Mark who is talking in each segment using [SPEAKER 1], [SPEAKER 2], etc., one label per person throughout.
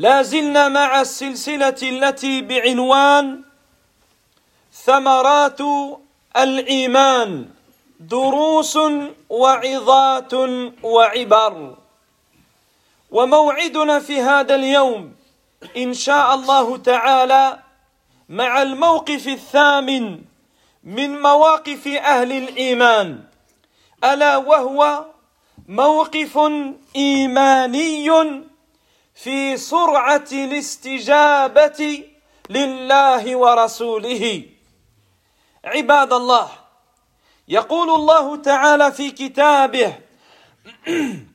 [SPEAKER 1] لا زلنا مع السلسلة التي بعنوان ثمرات الإيمان دروس وعظات وعبر. وموعدنا في هذا اليوم إن شاء الله تعالى مع الموقف الثامن من مواقف أهل الإيمان ألا وهو موقف إيماني في سرعة الاستجابة لله ورسوله. عباد الله يقول الله تعالى في كتابه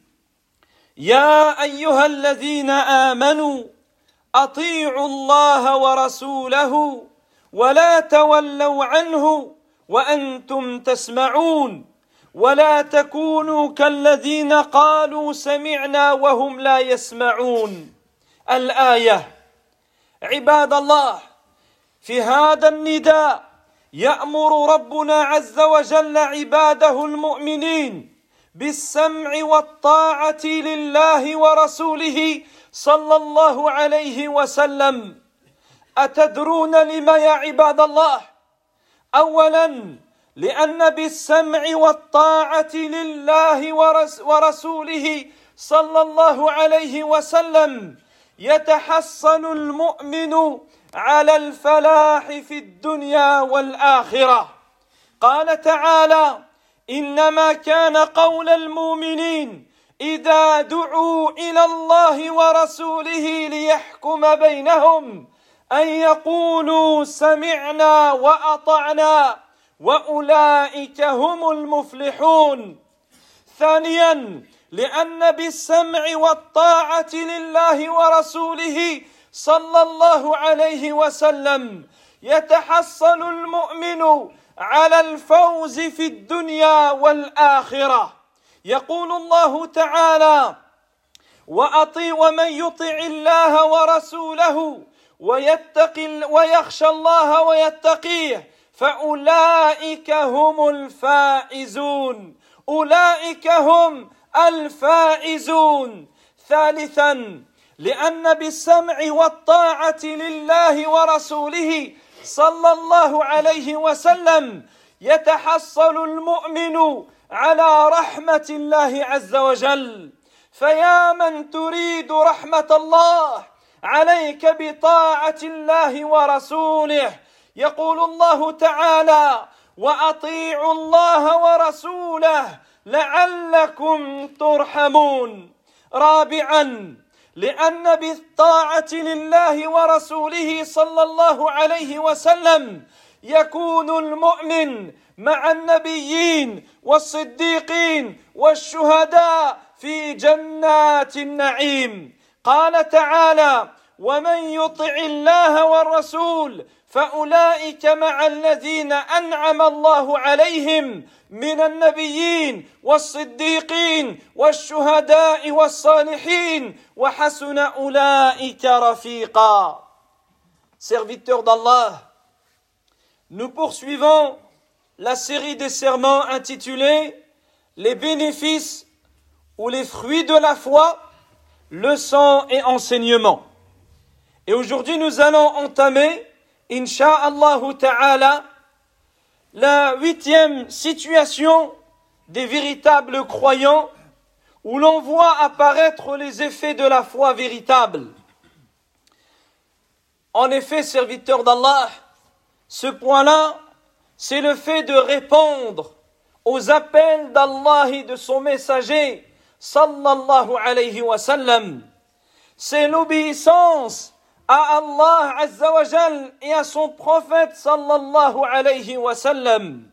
[SPEAKER 1] يا أيها الذين آمنوا أطيعوا الله ورسوله ولا تولوا عنه وأنتم تسمعون. ولا تكونوا كالذين قالوا سمعنا وهم لا يسمعون. الآية عباد الله في هذا النداء يأمر ربنا عز وجل عباده المؤمنين بالسمع والطاعة لله ورسوله صلى الله عليه وسلم. أتدرون لما يا عباد الله؟ اولا لأن بالسمع والطاعة لله ورسوله صلى الله عليه وسلم يتحصل المؤمن على الفلاح في الدنيا والآخرة. قال تعالى إنما كان قول المؤمنين إذا دعوا إلى الله ورسوله ليحكم بينهم أن يقولوا سمعنا وأطعنا. وأولئك هم المفلحون. ثانيا لأن بالسمع والطاعة لله ورسوله صلى الله عليه وسلم يتحصل المؤمن على الفوز في الدنيا والآخرة. يقول الله تعالى وأطيع ومن يطع الله ورسوله ويتقي ويخشى الله ويتقيه. فأولئك هم الفائزون. أولئك هم الفائزون. ثالثا لأن بالسمع والطاعة لله ورسوله صلى الله عليه وسلم يتحصل المؤمن على رحمة الله عز وجل. فيا من تريد رحمة الله عليك بطاعة الله ورسوله. يقول الله تعالى وأطيعوا الله ورسوله لعلكم ترحمون. رابعا لأن بالطاعة لله ورسوله صلى الله عليه وسلم يكون المؤمن مع النبيين والصديقين والشهداء في جنات النعيم. قال تعالى ومن يطع الله والرسول فاولئك مع الذين انعم الله عليهم من النبيين والصديقين والشهداء والصالحين وحسن اولئك رفيقا Serviteurs d'Allah, nous poursuivons la série des serments intitulés Les bénéfices ou les fruits de la foi, leçons et enseignements. Et aujourd'hui, nous allons entamer, Inch'Allah ta'ala, la huitième situation des véritables croyants où l'on voit apparaître les effets de la foi véritable. En effet, serviteurs d'Allah, Ce point-là, c'est le fait de répondre aux appels d'Allah et de son messager, sallallahu alayhi wa sallam. C'est l'obéissance à Allah azza wa jal et à son prophète sallallahu alayhi wa sallam.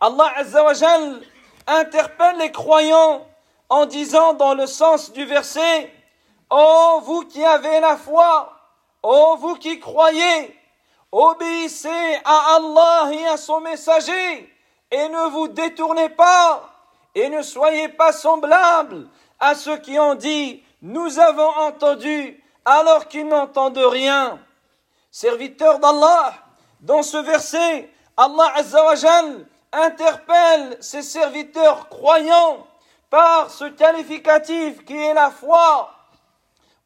[SPEAKER 1] Allah azza wa jal interpelle les croyants en disant dans le sens du verset, Ô vous qui avez la foi, ô vous qui croyez, obéissez à Allah et à son messager, et ne vous détournez pas, et ne soyez pas semblables à ceux qui ont dit, nous avons entendu, alors qu'ils n'entendent rien. Serviteurs d'Allah, dans ce verset, Allah Azzawajal interpelle ses serviteurs croyants par ce qualificatif qui est la foi.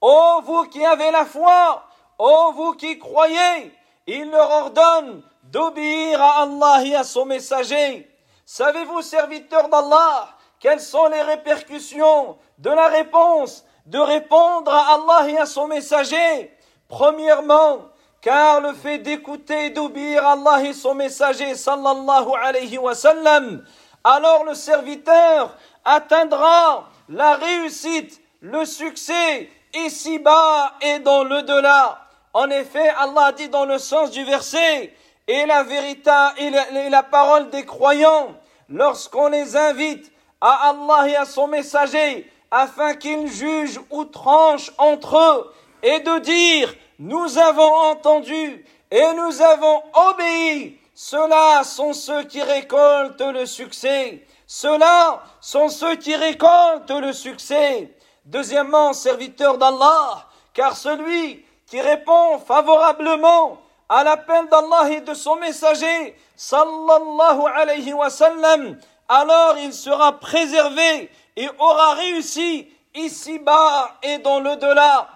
[SPEAKER 1] Ô vous qui avez la foi, ô vous qui croyez, il leur ordonne d'obéir à Allah et à son messager. Savez-vous, serviteurs d'Allah, quelles sont les répercussions de la réponse de répondre à Allah et à son messager Premièrement, car le fait d'écouter et d'obéir Allah et son messager sallallahu alayhi wa sallam, alors le serviteur atteindra la réussite, le succès ici-bas et dans le delà. En effet, Allah dit dans le sens du verset, et la vérité et la, parole des croyants, lorsqu'on les invite à Allah et à son messager, afin qu'ils jugent ou tranchent entre eux, et de dire, nous avons entendu et nous avons obéi, ceux-là sont ceux qui récoltent le succès. Ceux-là sont ceux qui récoltent le succès. Deuxièmement, serviteur d'Allah, car celui qui répond favorablement à l'appel d'Allah et de son messager, sallallahu alayhi wa sallam, alors il sera préservé et aura réussi ici-bas et dans le delà.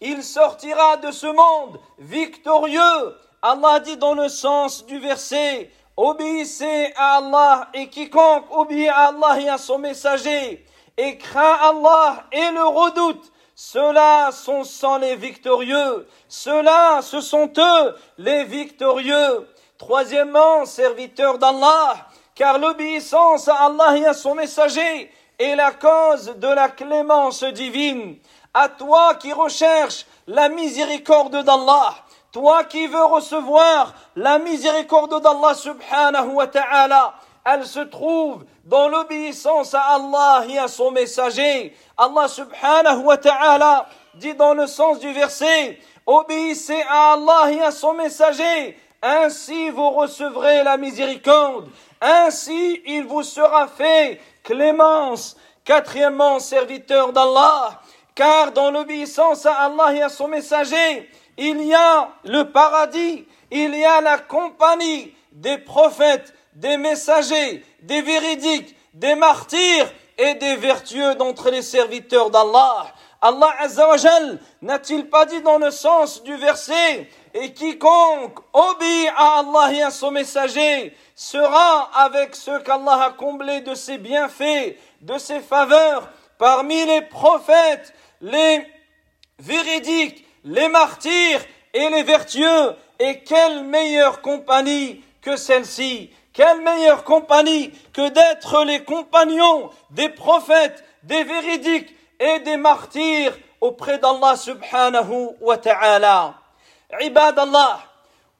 [SPEAKER 1] Il sortira de ce monde victorieux. Allah dit dans le sens du verset, obéissez à Allah et quiconque obéit à Allah et à son messager et craint Allah et le redoute, ceux-là sont sans les victorieux. Ceux-là, ce sont eux les victorieux. Troisièmement, serviteurs d'Allah, car l'obéissance à Allah et à son messager est la cause de la clémence divine. À toi qui recherches la miséricorde d'Allah, toi qui veux recevoir la miséricorde d'Allah subhanahu wa ta'ala, elle se trouve dans l'obéissance à Allah et à son messager. Allah subhanahu wa ta'ala dit dans le sens du verset, obéissez à Allah et à son messager, ainsi vous recevrez la miséricorde, ainsi il vous sera fait clémence. Quatrièmement, serviteur d'Allah, car dans l'obéissance à Allah et à son messager, il y a le paradis, il y a la compagnie des prophètes, des messagers, des véridiques, des martyrs et des vertueux d'entre les serviteurs d'Allah. Allah Azzawajal n'a-t-il pas dit dans le sens du verset et quiconque obéit à Allah et à son messager sera avec ceux qu'Allah a comblés de ses bienfaits, de ses faveurs, parmi les prophètes, les véridiques, les martyrs et les vertueux. Et quelle meilleure compagnie que celle-ci quelle meilleure compagnie que d'être les compagnons des prophètes, des véridiques et des martyrs auprès d'Allah subhanahu wa ta'ala. عباد الله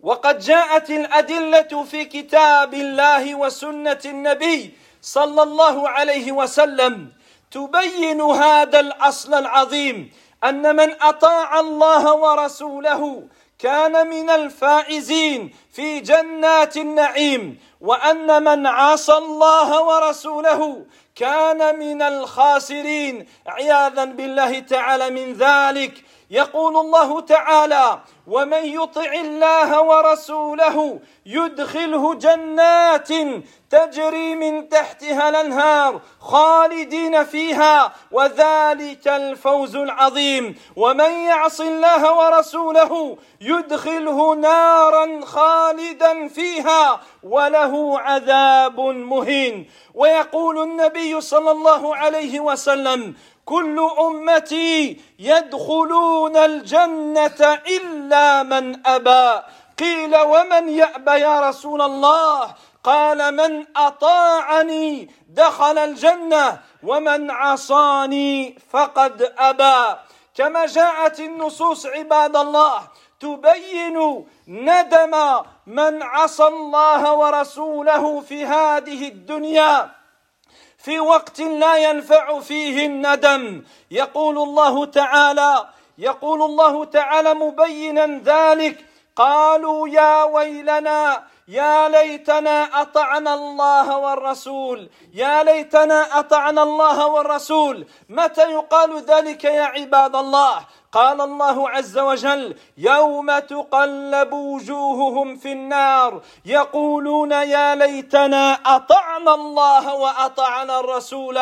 [SPEAKER 1] وقد جاءت الأدلة في كتاب الله وسنة النبي صلى الله عليه وسلم تبين هذا الأصل العظيم أن من أطاع الله ورسوله كان من الفائزين في جنات النعيم وأن من عصى الله ورسوله كان من الخاسرين. عياذا بالله تعالى من ذلك. يقول الله تعالى ومن يطع الله ورسوله يدخله جنات تجري من تحتها الأنهار خالدين فيها وذلك الفوز العظيم. ومن يعص الله ورسوله يدخله نارا خالدا فيها وله عذاب مهين. ويقول النبي صلى الله عليه وسلم كل أمتي يدخلون الجنة إلا من أبى. قيل ومن يأبى يا رسول الله؟ قال من أطاعني دخل الجنة ومن عصاني فقد أبى. كما جاءت النصوص عباد الله تبين ندم من عصى الله ورسوله في هذه الدنيا. في وقت لا ينفع فيه الندم يقول الله تعالى يقول الله تعالى مبينا ذلك. قالوا يا ويلنا يا ليتنا أطعنا الله والرسول يا ليتنا أطعنا الله والرسول. متى يقال ذلك يا عباد الله؟ قال الله عز وجل يوم تقلب وجوههم في النار يقولون يا ليتنا اطعنا الله واطعنا الرسول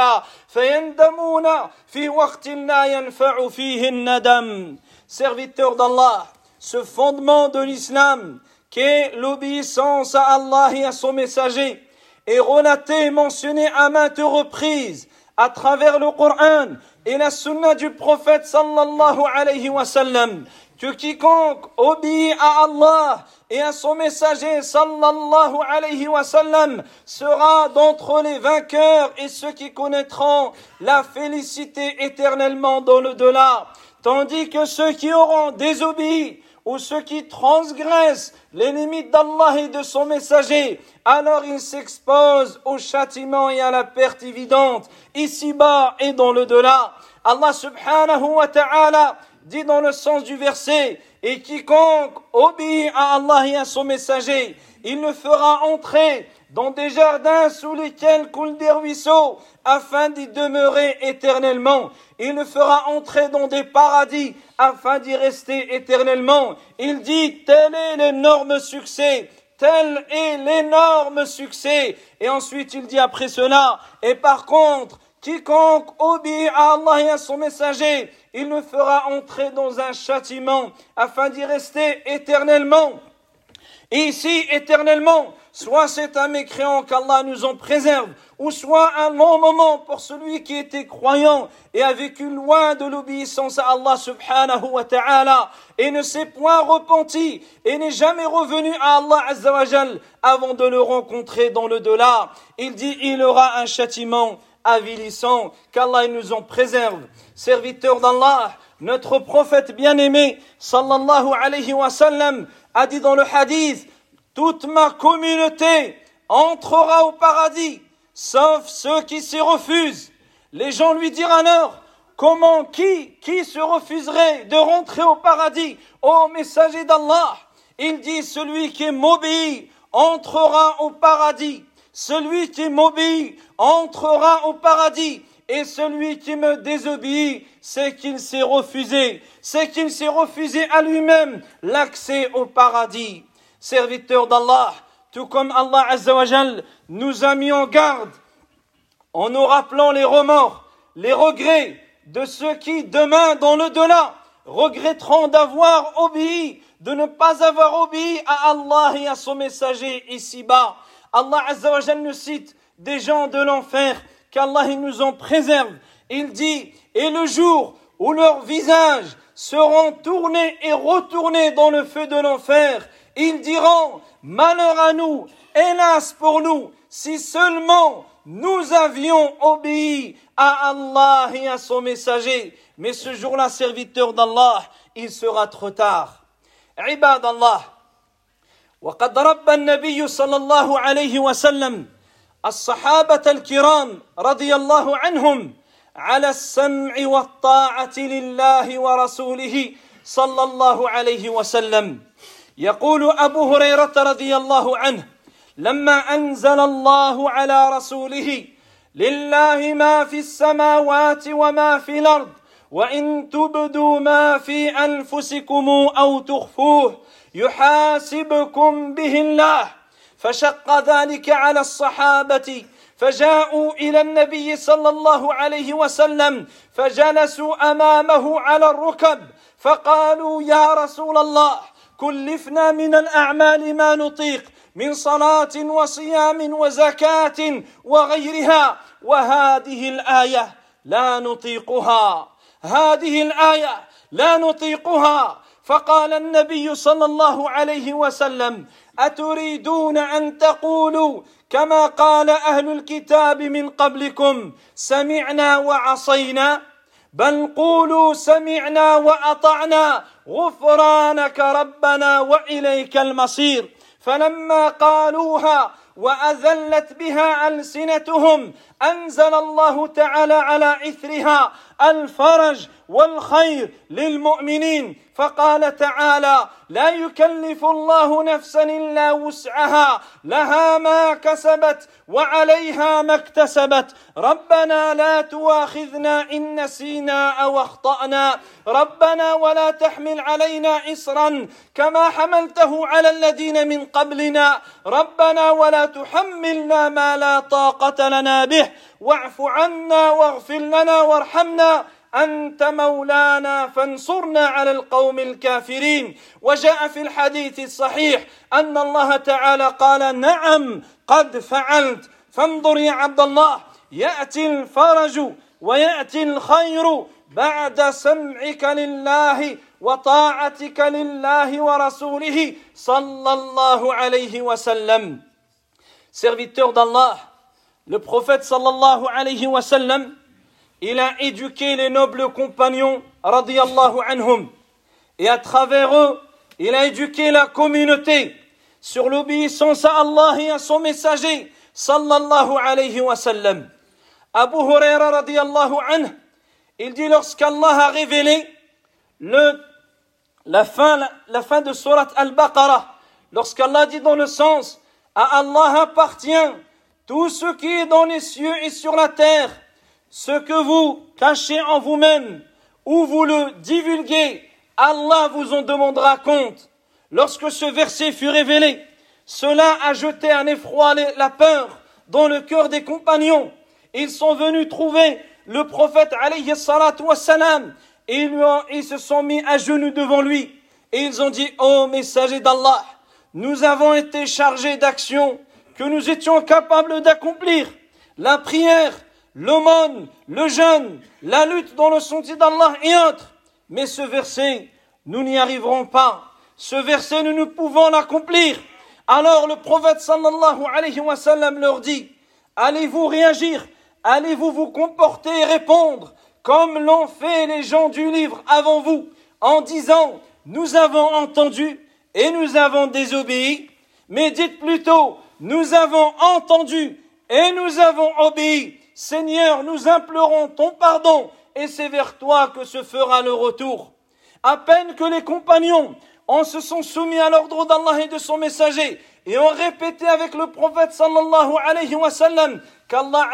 [SPEAKER 1] فيندمون في وقت لا ينفع فيه الندم serviteur d'Allah ce fondement de l'islam qu'est l'obéissance à Allah et à son messager est relaté et mentionné à maintes reprises à travers le Coran et la sunna du prophète sallallahu alayhi wa sallam que quiconque obéit à Allah et à son messager sallallahu alayhi wa sallam sera d'entre les vainqueurs et ceux qui connaîtront la félicité éternellement dans le delà. Tandis que ceux qui auront désobéi ou ceux qui transgressent les limites d'Allah et de son messager, alors ils s'exposent au châtiment et à la perte évidente, ici-bas et dans le delà. Allah subhanahu wa ta'ala dit dans le sens du verset, et quiconque obéit à Allah et à son messager, il le fera entrer dans des jardins sous lesquels coulent des ruisseaux, afin d'y demeurer éternellement. Il le fera entrer dans des paradis, afin d'y rester éternellement. Il dit, tel est l'énorme succès, tel est l'énorme succès. Et ensuite il dit après cela, et par contre, quiconque obéit à Allah et à son messager, il le fera entrer dans un châtiment, afin d'y rester éternellement. Ici, éternellement, soit c'est un mécréant qu'Allah nous en préserve, ou soit un long moment pour celui qui était croyant et a vécu loin de l'obéissance à Allah subhanahu wa ta'ala et ne s'est point repenti et n'est jamais revenu à Allah azawajal avant de le rencontrer dans le delà. Il dit il aura un châtiment avilissant qu'Allah nous en préserve. Serviteur d'Allah, notre prophète bien-aimé sallallahu alayhi wa sallam a dit dans le hadith toute ma communauté entrera au paradis sauf ceux qui s'y refusent. Les gens lui diront alors, comment, qui, qui se refuserait de rentrer au paradis Ô messager d'Allah, il dit, celui qui m'obéit entrera au paradis. Celui qui m'obéit entrera au paradis. Et celui qui me désobéit, c'est qu'il s'est refusé, c'est qu'il s'est refusé à lui-même l'accès au paradis. Serviteur d'Allah, tout comme Allah Azzawajal nous a mis en garde en nous rappelant les remords, les regrets de ceux qui, demain, dans le delà, regretteront d'avoir obéi, de ne pas avoir obéi à Allah et à son messager ici-bas. Allah Azzawajal nous cite des gens de l'enfer, qu'Allah nous en préserve. Il dit, et le jour où leurs visages seront tournés et retournés dans le feu de l'enfer, ils diront, malheur à nous, hélas pour nous, si seulement nous avions obéi à Allah et à son messager. Mais ce jour-là, serviteur d'Allah, il sera trop tard. عباد الله وقد رب النبي صلى الله عليه وسلم الصحابة الكرام رضي الله عنهم على السمع والطاعة لله ورسوله صلى الله عليه وسلم يقول أبو هريرة رضي الله عنه لما أنزل الله على رسوله لله ما في السماوات وما في الأرض وإن تبدوا ما في أنفسكم أو تخفوه يحاسبكم به الله. فشق ذلك على الصحابة فجاءوا إلى النبي صلى الله عليه وسلم فجلسوا أمامه على الركب فقالوا يا رسول الله كلفنا من الأعمال ما نطيق من صلاة وصيام وزكاة وغيرها وهذه الآية لا نطيقها. هذه الآية لا نطيقها. فقال النبي صلى الله عليه وسلم أتريدون أن تقولوا كما قال أهل الكتاب من قبلكم سمعنا وعصينا بل قولوا سمعنا وأطعنا غفرانك ربنا وإليك المصير. فلما قالوها وأذلت بها ألسنتهم أنزل الله تعالى على إثرها الفرج والخير للمؤمنين. فقال تعالى لا يكلف الله نفسا إلا وسعها لها ما كسبت وعليها ما اكتسبت. ربنا لا تواخذنا إن نسينا أو أخطأنا. ربنا ولا تحمل علينا اصرا كما حملته على الذين من قبلنا. ربنا ولا تحملنا ما لا طاقة لنا به. واعف عنا واغفر لنا وارحمنا أنت مولانا فانصرنا على القوم الكافرين. وجاء في الحديث الصحيح أن الله تعالى قال نعم قد فعلت. فانظر يا عبد الله يأتي الفرج ويأتي الخير بعد سمعك لله وطاعتك لله ورسوله صلى الله عليه وسلم. Serviteur d'Allah le prophète sallallahu alayhi wa sallam il a éduqué les nobles compagnons, radiallahu anhum, et à travers eux, il a éduqué la communauté sur l'obéissance à Allah et à son messager, sallallahu alayhi wa sallam. Abu Huraira radiallahu anhu, il dit lorsqu'Allah a révélé la, fin, la, fin de Surat Al-Baqarah, lorsqu'Allah dit dans le sens, à Allah appartient tout ce qui est dans les cieux et sur la terre, ce que vous cachez en vous-même ou vous le divulguez, Allah vous en demandera compte. Lorsque ce verset fut révélé, cela a jeté un effroi, la peur dans le cœur des compagnons. Ils sont venus trouver le prophète alayhi salatu wassalam et ils, se sont mis à genoux devant lui et ils ont dit, ô messager d'Allah, nous avons été chargés d'actions que nous étions capables d'accomplir. La prière, l'aumône, le jeûne, la lutte dans le sentier d'Allah et autres. Mais ce verset, nous n'y arriverons pas. Ce verset, nous ne pouvons l'accomplir. Alors le prophète sallallahu alayhi wa sallam leur dit, allez-vous réagir, allez-vous vous comporter et répondre comme l'ont fait les gens du livre avant vous, en disant, nous avons entendu et nous avons désobéi, mais dites plutôt, nous avons entendu et nous avons obéi. Seigneur, nous implorons ton pardon et c'est vers toi que se fera le retour. À peine que les compagnons se sont soumis à l'ordre d'Allah et de son messager et ont répété avec le prophète sallallahu alayhi wa sallam qu'Allah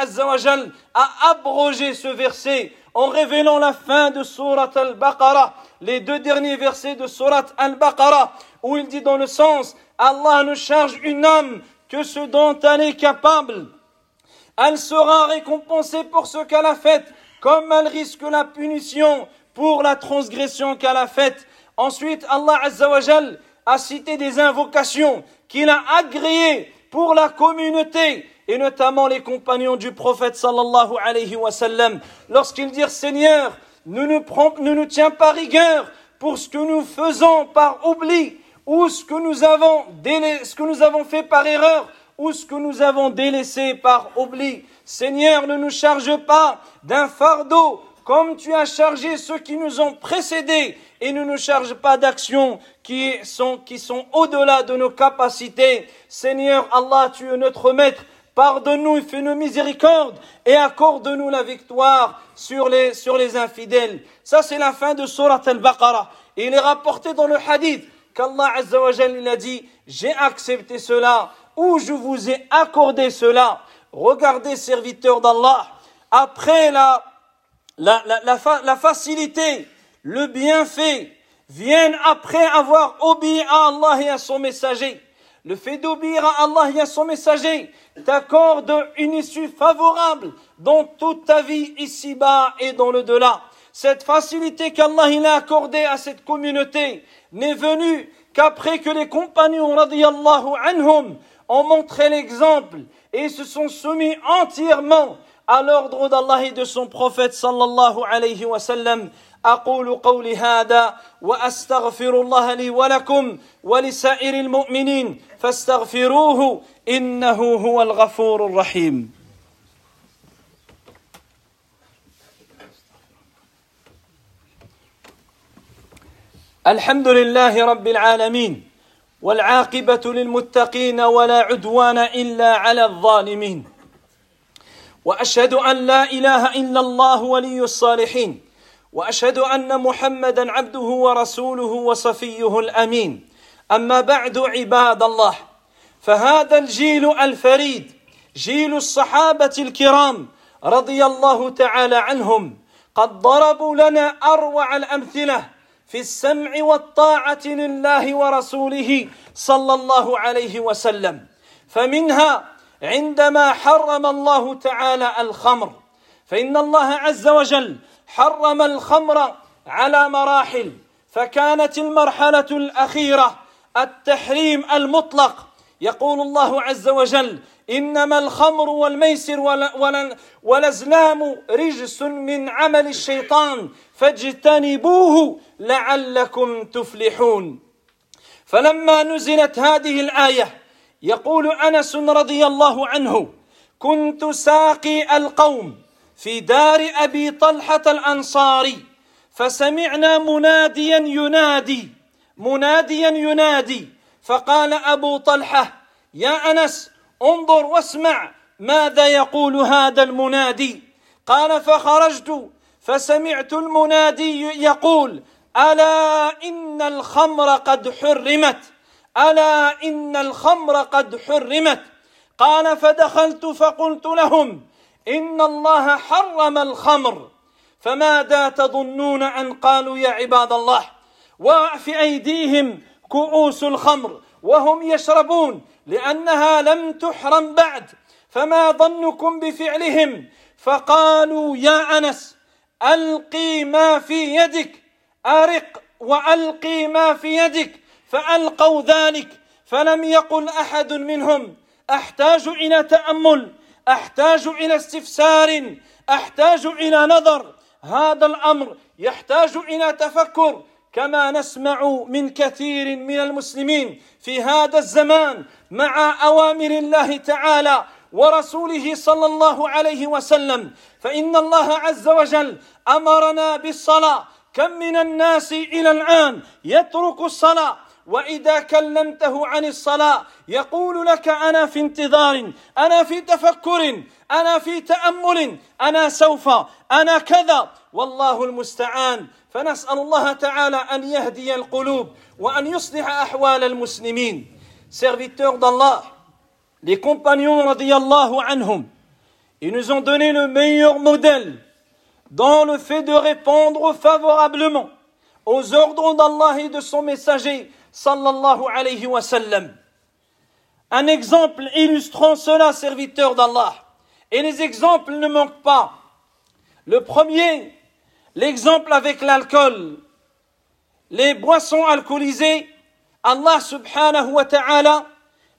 [SPEAKER 1] a abrogé ce verset en révélant la fin de Surat al-Baqarah, les deux derniers versets de Surat al-Baqarah, où il dit dans le sens, Allah ne charge une âme que ce dont elle est capable elle sera récompensée pour ce qu'elle a fait, comme elle risque la punition pour la transgression qu'elle a faite. Ensuite, Allah Azzawajal a cité des invocations qu'il a agréées pour la communauté et notamment les compagnons du prophète sallallahu lorsqu'ils dirent Seigneur, nous ne, nous ne tiens pas rigueur pour ce que nous faisons par oubli ou ce que nous avons, ce que nous avons fait par erreur ou ce que nous avons délaissé par oubli. Seigneur, ne nous charge pas d'un fardeau comme tu as chargé ceux qui nous ont précédés et ne nous charge pas d'actions qui sont, qui sont au-delà de nos capacités. Seigneur Allah, tu es notre maître. Pardonne-nous et fais-nous miséricorde et accorde-nous la victoire sur les, sur les infidèles. Ça, c'est la fin de Surat al-Baqarah. Il est rapporté dans le hadith qu'Allah Azza wa il a dit, j'ai accepté cela où je vous ai accordé cela. Regardez, serviteurs d'Allah, après la, la, la, la, facilité, le bienfait, viennent après avoir obéi à Allah et à son messager. Le fait d'obéir à Allah et à son messager t'accorde une issue favorable dans toute ta vie ici-bas et dans le delà. Cette facilité qu'Allah a accordée à cette communauté n'est venue qu'après que les compagnons radiallahu anhum ont montré l'exemple et se sont soumis entièrement à l'ordre d'Allah et de son prophète sallallahu alayhi wa sallam. أقول قولي هذا وأستغفر الله لي ولكم ولسائر المؤمنين فاستغفروه إنه هو الغفور الرحيم الحمد لله رب العالمين والعاقبة للمتقين ولا عدوان إلا على الظالمين. وأشهد أن لا إله إلا الله ولي الصالحين وأشهد أن محمدا عبده ورسوله وصفيه الأمين. أما بعد عباد الله فهذا الجيل الفريد جيل الصحابة الكرام رضي الله تعالى عنهم قد ضربوا لنا أروع الأمثلة في السمع والطاعة لله ورسوله صلى الله عليه وسلم. فمنها عندما حرم الله تعالى الخمر فإن الله عز وجل حرم الخمر على مراحل فكانت المرحلة الأخيرة التحريم المطلق. يقول الله عز وجل إنما الخمر والميسر والأزلام رجس من عمل الشيطان فاجتنبوه لعلكم تفلحون. فلما نزلت هذه الآية يقول أنس رضي الله عنه كنت ساقي القوم في دار أبي طلحة الأنصاري فسمعنا مناديا ينادي مناديا ينادي فقال أبو طلحة يا أنس انظر واسمع ماذا يقول هذا المنادي. قال فخرجت فسمعت المنادي يقول ألا إن الخمر قد حرمت ألا إن الخمر قد حرمت. قال فدخلت فقلت لهم إن الله حرم الخمر فماذا تظنون أن قالوا يا عباد الله؟ وفي أيديهم كؤوس الخمر وهم يشربون لأنها لم تحرم بعد فما ظنكم بفعلهم؟ فقالوا يا أنس ألقي ما في يدك أرق وألقي ما في يدك فألقوا ذلك فلم يقل أحد منهم أحتاج إلى تأمل أحتاج إلى استفسار أحتاج إلى نظر هذا الأمر يحتاج إلى تفكر. كما نسمع من كثير من المسلمين في هذا الزمان مع أوامر الله تعالى ورسوله صلى الله عليه وسلم. فإن الله عز وجل أمرنا بالصلاة. كم من الناس إلى الآن يترك الصلاة وإذا كلمته عن الصلاة يقول لك أنا في انتظار أنا في تفكر أنا في تأمل أنا سوف أنا كذا. والله المستعان. فنسأل الله تعالى أن يهدي القلوب وأن يصلح أحوال المسلمين. Serviteurs دالله لي كومبانيون رضي الله عنهم إي nous ont donné le meilleur modèle dans le fait de répondre favorablement aux ordres d'Allah et de son messager sallallahu alayhi wa sallam. Un exemple illustrant cela, serviteur d'Allah. Et les exemples ne manquent pas. Le premier, l'exemple avec l'alcool. Les boissons alcoolisées, Allah subhanahu wa ta'ala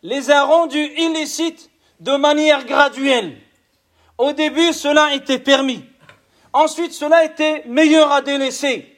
[SPEAKER 1] les a rendues illicites de manière graduelle. Au début, cela était permis. Ensuite, cela était meilleur à délaisser.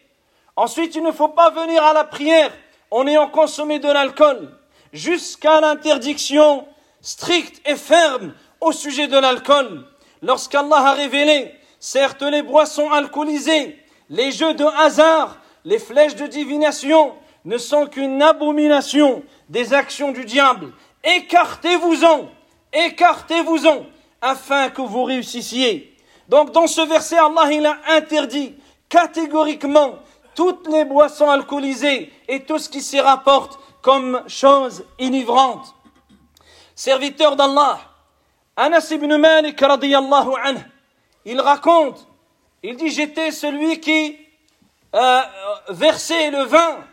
[SPEAKER 1] Ensuite, il ne faut pas venir à la prière en ayant consommé de l'alcool, jusqu'à l'interdiction stricte et ferme au sujet de l'alcool. Lorsqu'Allah a révélé, certes, les boissons alcoolisées, les jeux de hasard, les flèches de divination ne sont qu'une abomination des actions du diable. Écartez-vous-en, écartez-vous-en, afin que vous réussissiez. Donc dans ce verset, Allah il a interdit catégoriquement toutes les boissons alcoolisées et tout ce qui s'y rapporte comme chose inivrante. Serviteur d'Allah, Anas ibn Malik radiyallahu anhu, il raconte, il dit j'étais celui qui euh, versait le vin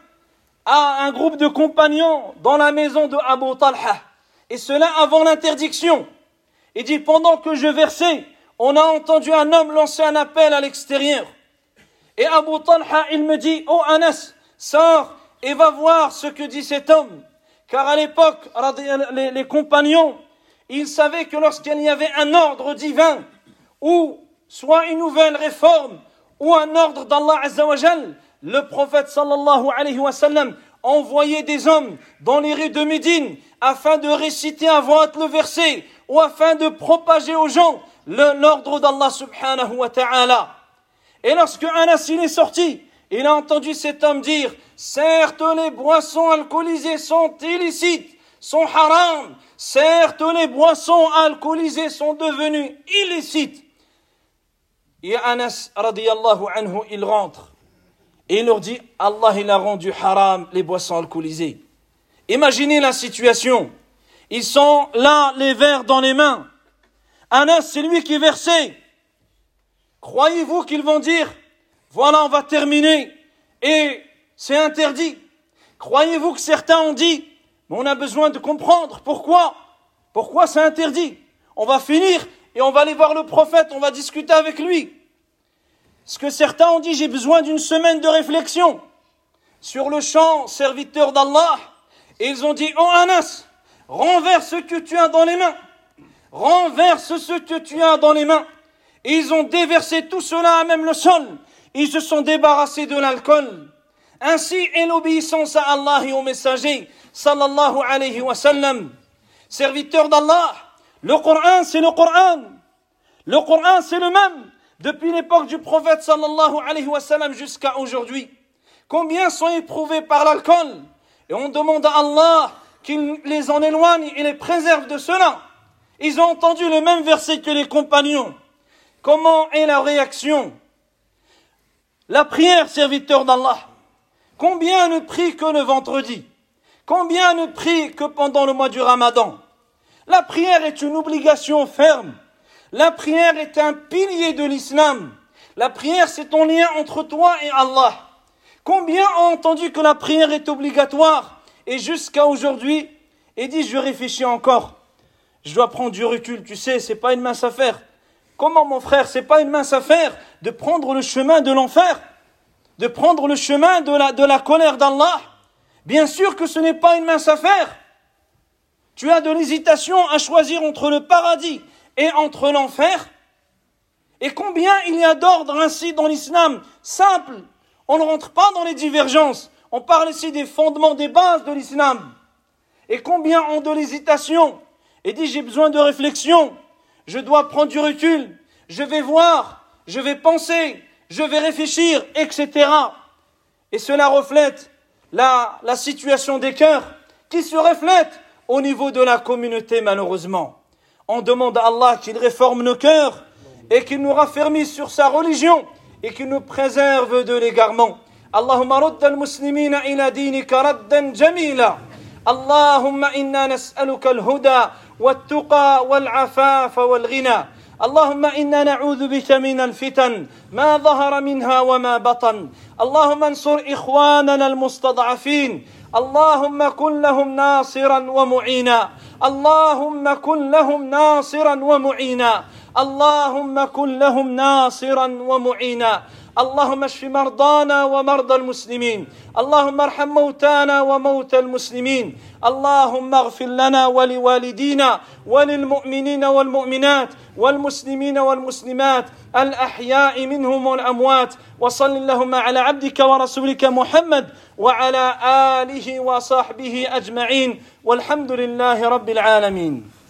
[SPEAKER 1] à un groupe de compagnons dans la maison de Abu Talha, et cela avant l'interdiction. Il dit pendant que je versais, on a entendu un homme lancer un appel à l'extérieur. Et Abu Talha, il me dit, oh Anas, sors et va voir ce que dit cet homme. Car à l'époque, les, compagnons, ils savaient que lorsqu'il y avait un ordre divin, ou soit une nouvelle réforme ou un ordre d'Allah Azzawajal, le prophète sallallahu alayhi wa sallam envoyait des hommes dans les rues de Médine afin de réciter à voix le verset ou afin de propager aux gens l'ordre d'Allah subhanahu wa ta'ala. Et lorsque Anas est sorti, il a entendu cet homme dire, certes les boissons alcoolisées sont illicites, sont haram, certes les boissons alcoolisées sont devenues illicites. Et Anas radiallahu anhu, il rentre et il leur dit, Allah il a rendu haram les boissons alcoolisées. Imaginez la situation. Ils sont là, les verres dans les mains. Anas, c'est lui qui versé. Croyez-vous qu'ils vont dire, voilà, on va terminer et c'est interdit? Croyez-vous que certains ont dit, mais on a besoin de comprendre pourquoi? Pourquoi c'est interdit? On va finir et on va aller voir le prophète, on va discuter avec lui. Ce que certains ont dit, j'ai besoin d'une semaine de réflexion. Sur le champ, serviteur d'Allah, et ils ont dit, oh Anas, renverse ce que tu as dans les mains. Renverse ce que tu as dans les mains. Ils ont déversé tout cela à même le sol. Ils se sont débarrassés de l'alcool. Ainsi est l'obéissance à Allah et au messager, sallallahu alayhi wa sallam. Serviteur d'Allah, le Coran, c'est le Coran. Le Coran, c'est le même. Depuis l'époque du prophète, sallallahu alayhi wa sallam, jusqu'à aujourd'hui. Combien sont éprouvés par l'alcool? Et on demande à Allah qu'il les en éloigne et les préserve de cela. Ils ont entendu le même verset que les compagnons. Comment est la réaction La prière, serviteur d'Allah. Combien ne prie que le vendredi Combien ne prie que pendant le mois du ramadan La prière est une obligation ferme. La prière est un pilier de l'islam. La prière, c'est ton lien entre toi et Allah. Combien ont entendu que la prière est obligatoire et jusqu'à aujourd'hui et dit je réfléchis encore. Je dois prendre du recul, tu sais, c'est pas une mince affaire. Comment mon frère, c'est pas une mince affaire de prendre le chemin de l'enfer, de prendre le chemin de la, de la colère d'Allah? Bien sûr que ce n'est pas une mince affaire. Tu as de l'hésitation à choisir entre le paradis et entre l'enfer. Et combien il y a d'ordre ainsi dans l'islam simple? On ne rentre pas dans les divergences. On parle ici des fondements, des bases de l'islam. Et combien ont de l'hésitation? Et dit j'ai besoin de réflexion, je dois prendre du recul, je vais voir, je vais penser, je vais réfléchir, etc. Et cela reflète la, la situation des cœurs qui se reflète au niveau de la communauté malheureusement. On demande à Allah qu'il réforme nos cœurs et qu'il nous raffermisse sur sa religion et qui nous préserve de l'égarement. اللهم رد المسلمين إلى دينك ردا جميلا اللهم إنا نسألك الهدى والتقى والعفاف والغنى. اللهم إنا نعوذ بك من الفتن ما ظهر منها وما بطن. اللهم انصر إخواننا المستضعفين. اللهم كن لهم ناصرا ومعينا. اللهم كن لهم ناصرا ومعينا. اللهم كن لهم ناصرا ومعينا. اللهم اشف مرضانا ومرضى المسلمين. اللهم ارحم موتانا وموتى المسلمين. اللهم اغفر لنا ولوالدينا وللمؤمنين والمؤمنات والمسلمين والمسلمات الأحياء منهم والأموات. وصل اللهم على عبدك ورسولك محمد وعلى آله وصحبه أجمعين. والحمد لله رب العالمين.